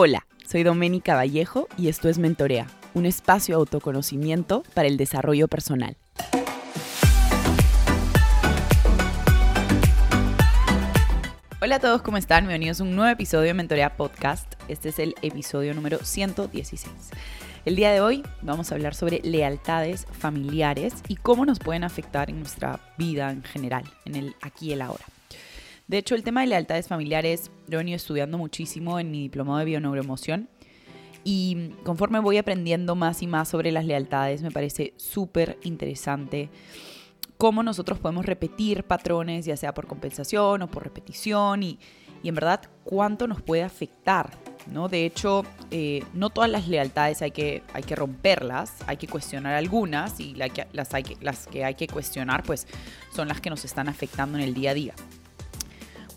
Hola, soy Doménica Vallejo y esto es Mentorea, un espacio de autoconocimiento para el desarrollo personal. Hola a todos, ¿cómo están? Bienvenidos a un nuevo episodio de Mentorea Podcast. Este es el episodio número 116. El día de hoy vamos a hablar sobre lealtades familiares y cómo nos pueden afectar en nuestra vida en general, en el aquí y el ahora. De hecho, el tema de lealtades familiares lo he venido estudiando muchísimo en mi diplomado de bioneuroemoción y conforme voy aprendiendo más y más sobre las lealtades, me parece súper interesante cómo nosotros podemos repetir patrones, ya sea por compensación o por repetición, y, en verdad cuánto nos puede afectar. ¿no? De hecho, eh, no todas las lealtades hay que, hay que romperlas, hay que cuestionar algunas, y las las que hay que cuestionar pues, son las que nos están afectando en el día a día.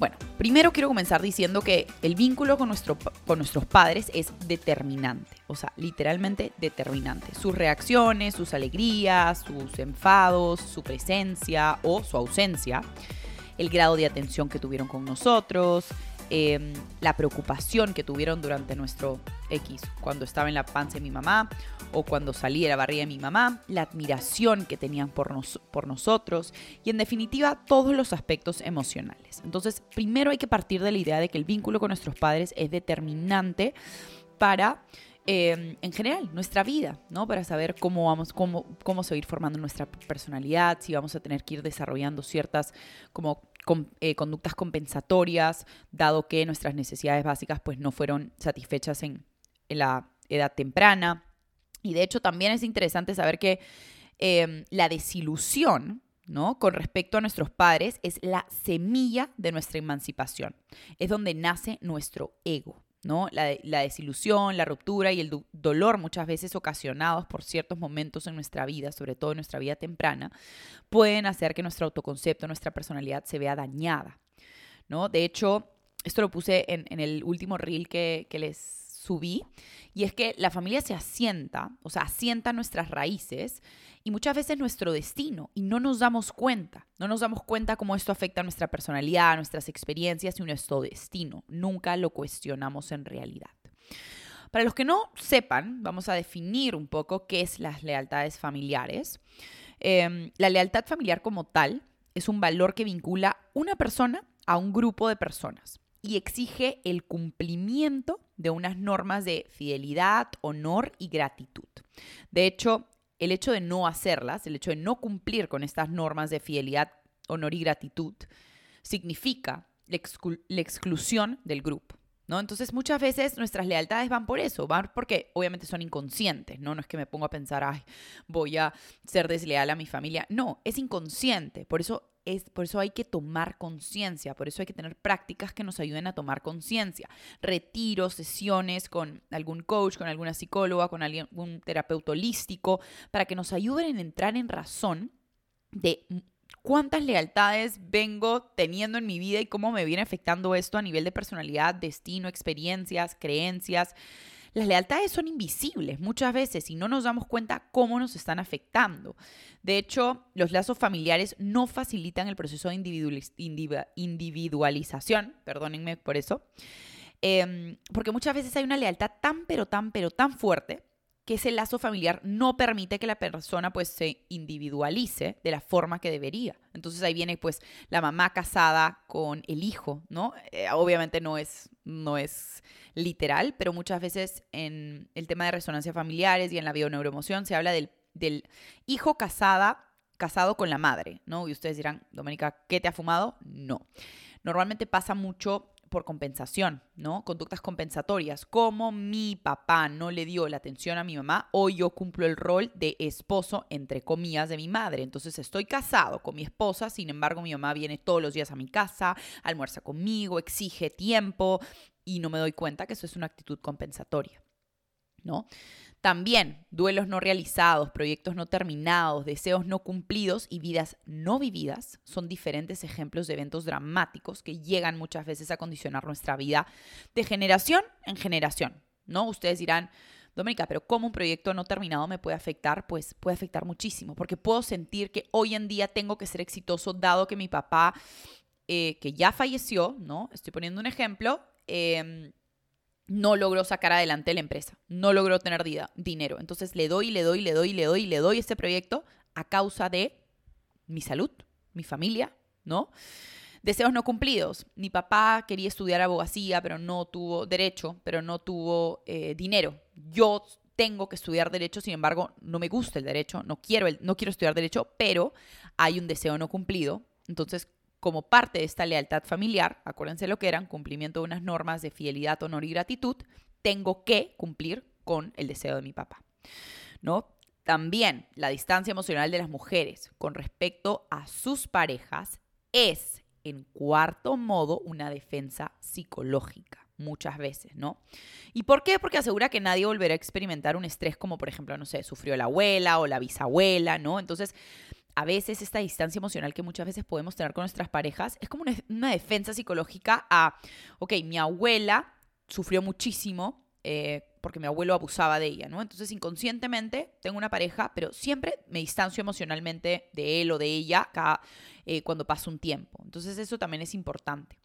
Bueno, primero quiero comenzar diciendo que el vínculo con, nuestro, con nuestros padres es determinante, o sea, literalmente determinante. Sus reacciones, sus alegrías, sus enfados, su presencia o su ausencia, el grado de atención que tuvieron con nosotros, Em, la preocupación que tuvieron durante nuestro X, cuando estaba en la panza de mi mamá o cuando salí de la barriga de mi mamá, la admiración que tenían por, por nosotros y en definitiva todos los aspectos emocionales. Entonces, primero hay que partir de la idea de que el vínculo con nuestros padres es determinante para... Em, en general, nuestra vida, ¿no? Para saber cómo vamos, cómo, cómo seguir formando nuestra personalidad, si vamos a tener que ir desarrollando ciertas como eh, conductas compensatorias, dado que nuestras necesidades básicas pues no fueron satisfechas en, la edad temprana. Y de hecho también es interesante saber que em, la desilusión, ¿no? Con respecto a nuestros padres es la semilla de nuestra emancipación. Es donde nace nuestro ego. ¿No? La, desilusión, la ruptura y el dolor muchas veces ocasionados por ciertos momentos en nuestra vida, sobre todo en nuestra vida temprana, pueden hacer que nuestro autoconcepto, nuestra personalidad se vea dañada, ¿no? De hecho, esto lo puse en, el último reel que, que les subí, y es que la familia se asienta, o sea, asienta nuestras raíces y muchas veces nuestro destino y no nos damos cuenta, no nos damos cuenta cómo esto afecta a nuestra personalidad, nuestras experiencias y nuestro destino. Nunca lo cuestionamos en realidad. Para los que no sepan, vamos a definir un poco qué es las lealtades familiares. Em, la lealtad familiar como tal es un valor que vincula una persona a un grupo de personas y exige el cumplimiento de unas normas de fidelidad, honor y gratitud. De hecho, el hecho de no hacerlas, el hecho de no cumplir con estas normas de fidelidad, honor y gratitud, significa la, exclusión del grupo. ¿No? Entonces muchas veces nuestras lealtades van por eso, van porque obviamente son inconscientes, ¿no? No es que me pongo a pensar, ay, voy a ser desleal a mi familia. No, es inconsciente. Por eso es, por eso hay que tomar conciencia, por eso hay que tener prácticas que nos ayuden a tomar conciencia. Retiros, sesiones con algún coach, con alguna psicóloga, con algún terapeuta holístico, para que nos ayuden a entrar en razón de cuántas lealtades vengo teniendo en mi vida y cómo me viene afectando esto a nivel de personalidad, destino, experiencias, creencias. Las lealtades son invisibles muchas veces y no nos damos cuenta cómo nos están afectando. De hecho, los lazos familiares no facilitan el proceso de individualización, perdónenme por eso, em, porque muchas veces hay una lealtad tan, pero tan, pero tan fuerte que ese lazo familiar no permite que la persona pues se individualice de la forma que debería. Entonces ahí viene pues la mamá casada con el hijo, ¿no? Eh, obviamente no es, no es literal, pero muchas veces en el tema de resonancia familiares y en la bioneuroemoción se habla del, del hijo casada, casado con la madre, ¿no? Y ustedes dirán, Doménica, ¿qué te ha fumado? No. Normalmente pasa mucho por compensación, ¿no? Conductas compensatorias, como mi papá no le dio la atención a mi mamá, hoy yo cumplo el rol de esposo, entre comillas, de mi madre. Entonces estoy casado con mi esposa, sin embargo mi mamá viene todos los días a mi casa, almuerza conmigo, exige tiempo y no me doy cuenta que eso es una actitud compensatoria, ¿no? También duelos no realizados, proyectos no terminados, deseos no cumplidos y vidas no vividas son diferentes ejemplos de eventos dramáticos que llegan muchas veces a condicionar nuestra vida de generación en generación, ¿no? Ustedes dirán, Doménica, pero ¿cómo un proyecto no terminado me puede afectar? Pues puede afectar muchísimo, porque puedo sentir que hoy en día tengo que ser exitoso dado que mi papá, eh, que ya falleció, ¿no? Estoy poniendo un ejemplo, eh, no logró sacar adelante la empresa, no logró tener dinero. Entonces le doy, le doy, le doy, le doy, le doy este proyecto a causa de mi salud, mi familia, ¿no? Deseos no cumplidos. Mi papá quería estudiar abogacía, pero no tuvo derecho, pero no tuvo eh, dinero. Yo tengo que estudiar derecho, sin embargo, no me gusta el derecho, no quiero, el, no quiero estudiar derecho, pero hay un deseo no cumplido. Entonces, como parte de esta lealtad familiar, acuérdense lo que eran, cumplimiento de unas normas de fidelidad, honor y gratitud, tengo que cumplir con el deseo de mi papá. ¿No? También la distancia emocional de las mujeres con respecto a sus parejas es, en cuarto modo, una defensa psicológica muchas veces, ¿no? ¿Y por qué? Porque asegura que nadie volverá a experimentar un estrés como, por ejemplo, no sé, sufrió la abuela o la bisabuela, ¿no? Entonces, a veces esta distancia emocional que muchas veces podemos tener con nuestras parejas es como una, defensa psicológica a, ok, mi abuela sufrió muchísimo eh, porque mi abuelo abusaba de ella, ¿no? Entonces inconscientemente tengo una pareja, pero siempre me distancio emocionalmente de él o de ella cada, eh, cuando pasa un tiempo. Entonces eso también es importante.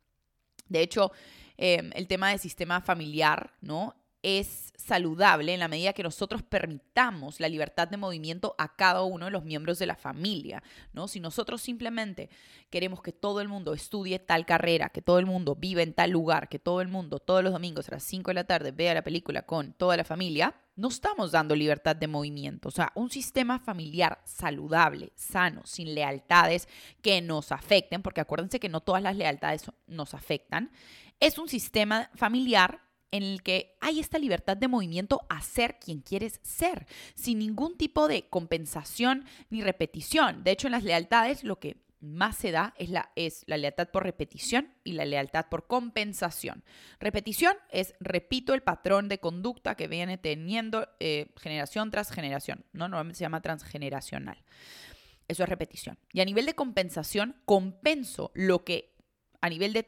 De hecho, eh, el tema del sistema familiar, ¿no? Es saludable en la medida que nosotros permitamos la libertad de movimiento a cada uno de los miembros de la familia, ¿no? Si nosotros simplemente queremos que todo el mundo estudie tal carrera, que todo el mundo viva en tal lugar, que todo el mundo todos los domingos a las 5 de la tarde vea la película con toda la familia, no estamos dando libertad de movimiento. O sea, un sistema familiar saludable, sano, sin lealtades que nos afecten, porque acuérdense que no todas las lealtades nos afectan, es un sistema familiar en el que hay esta libertad de movimiento a ser quien quieres ser, sin ningún tipo de compensación ni repetición. De hecho, en las lealtades lo que más se da es la, es la lealtad por repetición y la lealtad por compensación. Repetición es repito el patrón de conducta que viene teniendo eh, generación tras generación, ¿no? Normalmente se llama transgeneracional. Eso es repetición. Y a nivel de compensación, compenso lo que a nivel, de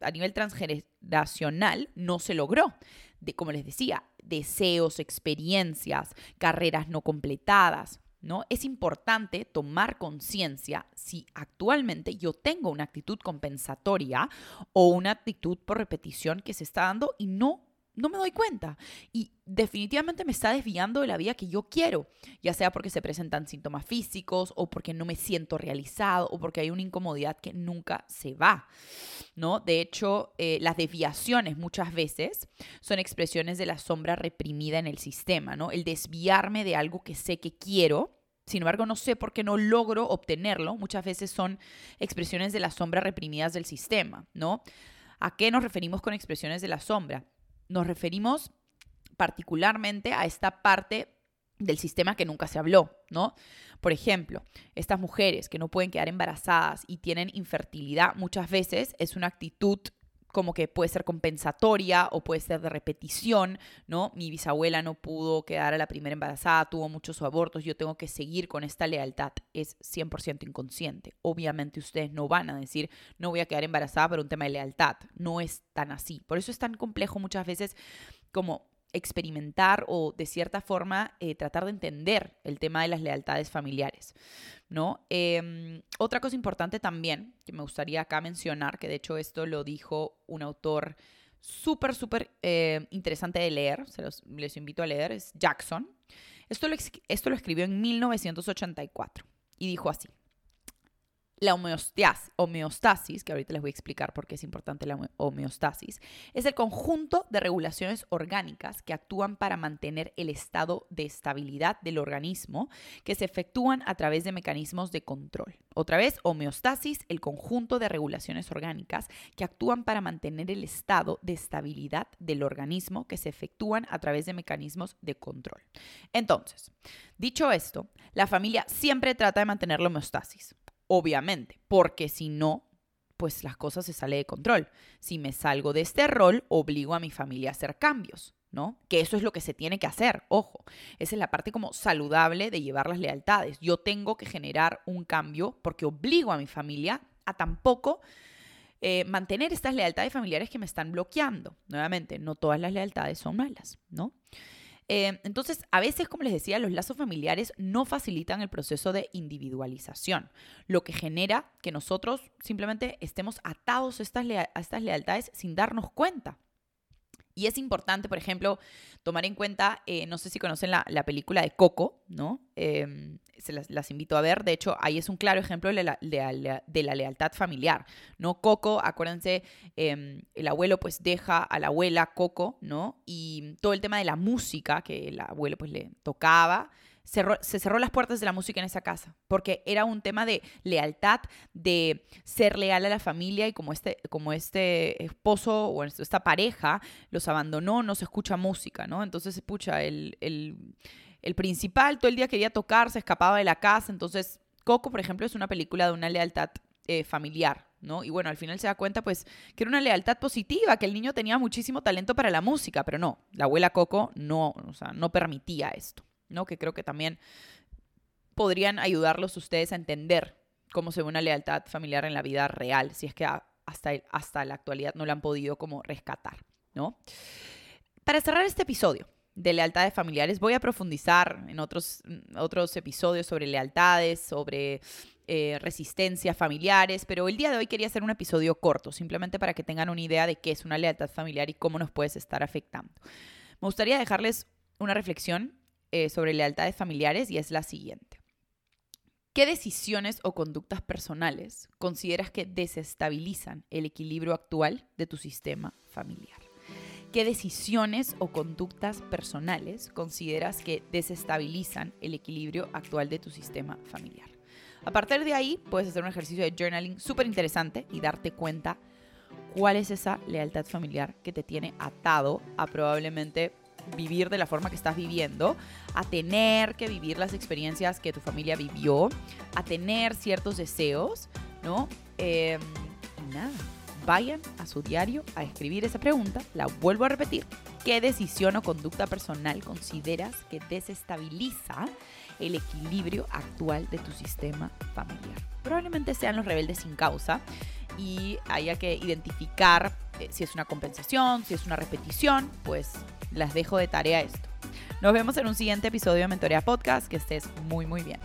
a nivel transgeneracional no se logró. De, como les decía, deseos, experiencias, carreras no completadas. ¿no? Es importante tomar conciencia si actualmente yo tengo una actitud compensatoria o una actitud por repetición que se está dando y no no me doy cuenta. Y definitivamente me está desviando de la vida que yo quiero, ya sea porque se presentan síntomas físicos o porque no me siento realizado o porque hay una incomodidad que nunca se va, ¿no? De hecho, eh, las desviaciones muchas veces son expresiones de la sombra reprimida en el sistema, ¿no? El desviarme de algo que sé que quiero. Sin embargo, no sé por qué no logro obtenerlo. Muchas veces son expresiones de la sombra reprimidas del sistema, ¿no? ¿A qué nos referimos con expresiones de la sombra? Nos referimos particularmente a esta parte del sistema que nunca se habló, ¿no? Por ejemplo, estas mujeres que no pueden quedar embarazadas y tienen infertilidad, muchas veces es una actitud como que puede ser compensatoria o puede ser de repetición, ¿no? Mi bisabuela no pudo quedar a la primera embarazada, tuvo muchos abortos, yo tengo que seguir con esta lealtad. Es 100% inconsciente. Obviamente ustedes no van a decir, no voy a quedar embarazada por un tema de lealtad. No es tan así. Por eso es tan complejo muchas veces como experimentar o de cierta forma eh, tratar de entender el tema de las lealtades familiares, ¿no? Em, otra cosa importante también que me gustaría acá mencionar, que de hecho esto lo dijo un autor súper, súper eh, interesante de leer, se los, les invito a leer, es Jackson. Esto esto lo escribió en 1984 y dijo así. La homeostasis, que ahorita les voy a explicar por qué es importante la homeostasis, es el conjunto de regulaciones orgánicas que actúan para mantener el estado de estabilidad del organismo que se efectúan a través de mecanismos de control. Otra vez, homeostasis, el conjunto de regulaciones orgánicas que actúan para mantener el estado de estabilidad del organismo que se efectúan a través de mecanismos de control. Entonces, dicho esto, la familia siempre trata de mantener la homeostasis obviamente, porque si no, pues las cosas se salen de control. Si me salgo de este rol, obligo a mi familia a hacer cambios, ¿no? Que eso es lo que se tiene que hacer, ojo. Esa es la parte como saludable de llevar las lealtades. Yo tengo que generar un cambio porque obligo a mi familia a tampoco eh, mantener estas lealtades familiares que me están bloqueando. Nuevamente, no todas las lealtades son malas, ¿no? Eh, entonces, a veces, como les decía, los lazos familiares no facilitan el proceso de individualización, lo que genera que nosotros simplemente estemos atados a estas, a estas lealtades sin darnos cuenta. Y es importante, por ejemplo, tomar en cuenta, eh, no sé si conocen la, película de Coco, ¿no? Em, se las, invito a ver. De hecho, ahí es un claro ejemplo de la, lealtad familiar, ¿no? Coco, acuérdense, em, el abuelo pues deja a la abuela Coco, ¿no? Y todo el tema de la música que el abuelo pues le tocaba, se cerró las puertas de la música en esa casa, porque era un tema de lealtad, de ser leal a la familia y como este, como este esposo o esta pareja los abandonó, no se escucha música, ¿no? Entonces, pucha, el, el, principal todo el día quería tocar, se escapaba de la casa, entonces Coco, por ejemplo, es una película de una lealtad eh, familiar, ¿no? Y bueno, al final se da cuenta, pues, que era una lealtad positiva, que el niño tenía muchísimo talento para la música, pero no, la abuela Coco no, no permitía esto. ¿No? Que creo que también podrían ayudarlos ustedes a entender cómo se ve una lealtad familiar en la vida real, si es que hasta, hasta la actualidad no la han podido como rescatar, ¿no? Para cerrar este episodio de lealtades familiares, voy a profundizar en otros, otros episodios sobre lealtades, sobre eh, resistencias familiares, pero el día de hoy quería hacer un episodio corto, simplemente para que tengan una idea de qué es una lealtad familiar y cómo nos puede estar afectando. Me gustaría dejarles una reflexión eh, sobre lealtades familiares y es la siguiente. ¿Qué decisiones o conductas personales consideras que desestabilizan el equilibrio actual de tu sistema familiar? ¿Qué decisiones o conductas personales consideras que desestabilizan el equilibrio actual de tu sistema familiar? A partir de ahí, puedes hacer un ejercicio de journaling súper interesante y darte cuenta cuál es esa lealtad familiar que te tiene atado a probablemente vivir de la forma que estás viviendo, a tener que vivir las experiencias que tu familia vivió, a tener ciertos deseos, ¿no? Y nada, vayan a su diario a escribir esa pregunta, la vuelvo a repetir, ¿qué decisión o conducta personal consideras que desestabiliza el equilibrio actual de tu sistema familiar? Probablemente sean los rebeldes sin causa y haya que identificar eh, si es una compensación, si es una repetición, pues las dejo de tarea esto. Nos vemos en un siguiente episodio de Mentorea Podcast. Que estés muy, muy bien.